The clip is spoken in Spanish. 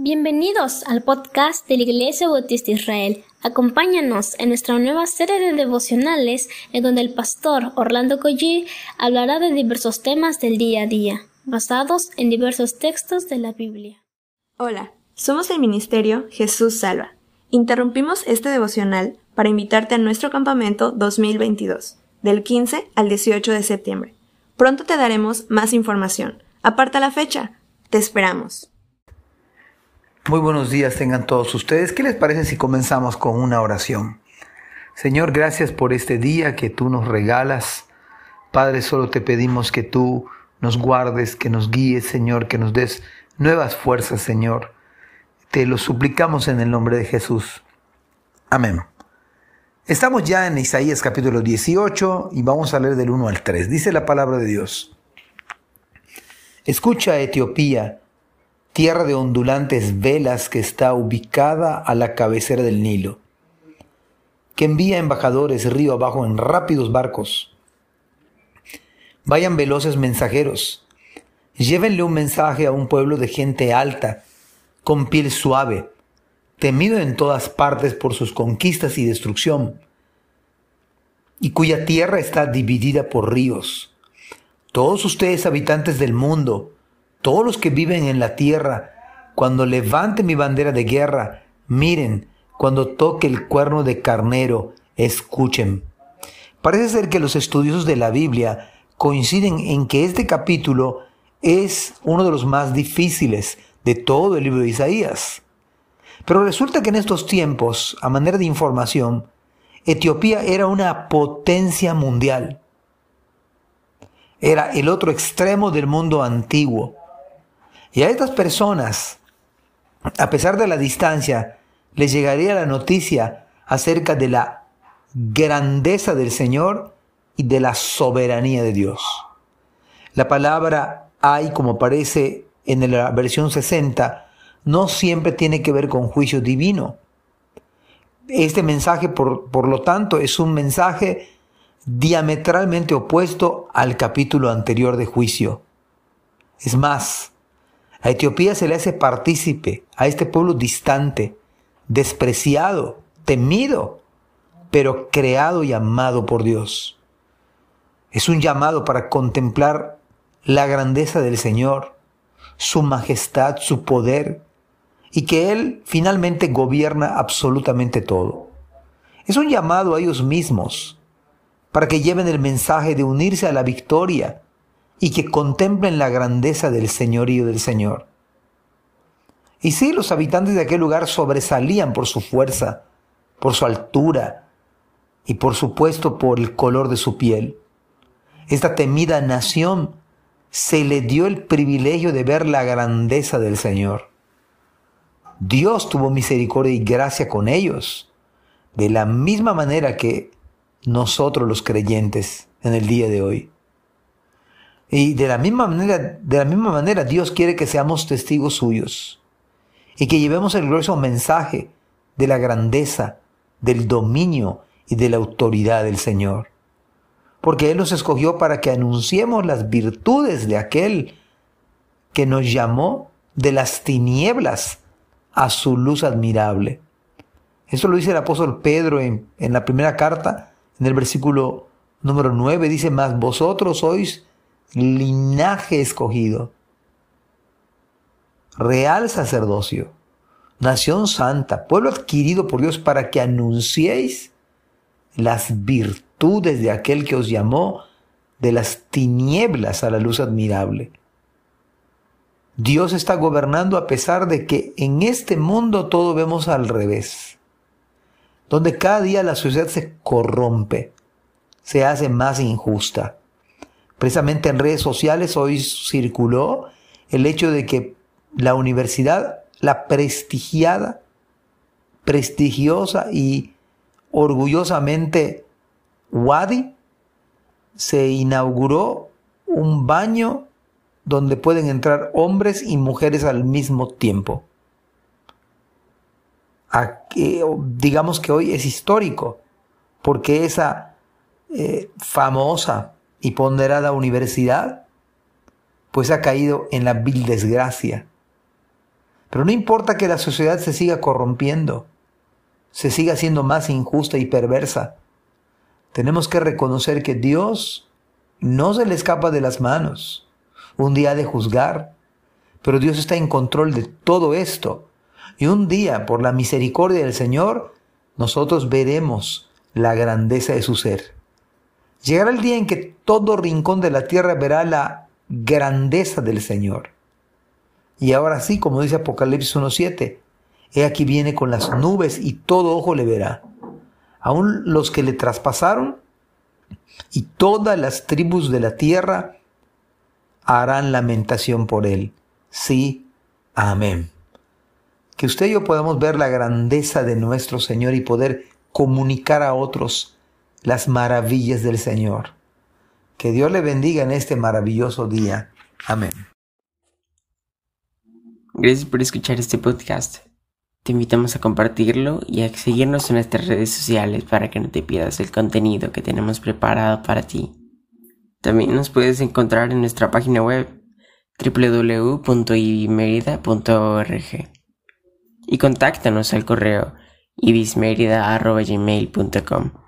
Bienvenidos al podcast de la Iglesia Bautista Israel. Acompáñanos en nuestra nueva serie de devocionales en donde el pastor Orlando Collie hablará de diversos temas del día a día, basados en diversos textos de la Biblia. Hola, somos el Ministerio Jesús Salva. Interrumpimos este devocional para invitarte a nuestro campamento 2022, del 15 al 18 de septiembre. Pronto te daremos más información. Aparta la fecha. Te esperamos. Muy buenos días tengan todos ustedes. ¿Qué les parece si comenzamos con una oración? Señor, gracias por este día que tú nos regalas. Padre, solo te pedimos que tú nos guardes, que nos guíes, Señor, que nos des nuevas fuerzas, Señor. Te lo suplicamos en el nombre de Jesús. Amén. Estamos ya en Isaías capítulo 18 y vamos a leer del 1 al 3. Dice la palabra de Dios. Escucha, Etiopía tierra de ondulantes velas que está ubicada a la cabecera del Nilo, que envía embajadores río abajo en rápidos barcos. Vayan veloces mensajeros, llévenle un mensaje a un pueblo de gente alta, con piel suave, temido en todas partes por sus conquistas y destrucción, y cuya tierra está dividida por ríos. Todos ustedes habitantes del mundo, todos los que viven en la tierra, cuando levante mi bandera de guerra, miren, cuando toque el cuerno de carnero, escuchen. Parece ser que los estudiosos de la Biblia coinciden en que este capítulo es uno de los más difíciles de todo el libro de Isaías. Pero resulta que en estos tiempos, a manera de información, Etiopía era una potencia mundial. Era el otro extremo del mundo antiguo. Y a estas personas, a pesar de la distancia, les llegaría la noticia acerca de la grandeza del Señor y de la soberanía de Dios. La palabra hay, como aparece en la versión 60, no siempre tiene que ver con juicio divino. Este mensaje, por, por lo tanto, es un mensaje diametralmente opuesto al capítulo anterior de juicio. Es más, a Etiopía se le hace partícipe, a este pueblo distante, despreciado, temido, pero creado y amado por Dios. Es un llamado para contemplar la grandeza del Señor, su majestad, su poder, y que Él finalmente gobierna absolutamente todo. Es un llamado a ellos mismos, para que lleven el mensaje de unirse a la victoria y que contemplen la grandeza del señorío del Señor. Y sí, los habitantes de aquel lugar sobresalían por su fuerza, por su altura y por supuesto por el color de su piel. Esta temida nación se le dio el privilegio de ver la grandeza del Señor. Dios tuvo misericordia y gracia con ellos, de la misma manera que nosotros los creyentes en el día de hoy. Y de la misma manera, de la misma manera Dios quiere que seamos testigos suyos y que llevemos el glorioso mensaje de la grandeza, del dominio y de la autoridad del Señor. Porque Él nos escogió para que anunciemos las virtudes de aquel que nos llamó de las tinieblas a su luz admirable. Eso lo dice el apóstol Pedro en, en la primera carta, en el versículo número 9, dice, mas vosotros sois linaje escogido, real sacerdocio, nación santa, pueblo adquirido por Dios para que anunciéis las virtudes de aquel que os llamó de las tinieblas a la luz admirable. Dios está gobernando a pesar de que en este mundo todo vemos al revés, donde cada día la sociedad se corrompe, se hace más injusta Precisamente en redes sociales hoy circuló el hecho de que la universidad, la prestigiada, prestigiosa y orgullosamente Wadi, se inauguró un baño donde pueden entrar hombres y mujeres al mismo tiempo. digamos que hoy es histórico, porque esa eh, famosa y ponderada universidad, pues ha caído en la vil desgracia. Pero no importa que la sociedad se siga corrompiendo, se siga siendo más injusta y perversa. Tenemos que reconocer que Dios no se le escapa de las manos. Un día de juzgar, pero Dios está en control de todo esto. Y un día, por la misericordia del Señor, nosotros veremos la grandeza de su ser. Llegará el día en que todo rincón de la tierra verá la grandeza del Señor. Y ahora sí, como dice Apocalipsis 1.7, he aquí viene con las nubes y todo ojo le verá. Aún los que le traspasaron y todas las tribus de la tierra harán lamentación por él. Sí, amén. Que usted y yo podamos ver la grandeza de nuestro Señor y poder comunicar a otros las maravillas del Señor. Que Dios le bendiga en este maravilloso día. Amén. Gracias por escuchar este podcast. Te invitamos a compartirlo y a seguirnos en nuestras redes sociales para que no te pierdas el contenido que tenemos preparado para ti. También nos puedes encontrar en nuestra página web www.ibismerida.org y contáctanos al correo ibismerida.gmail.com.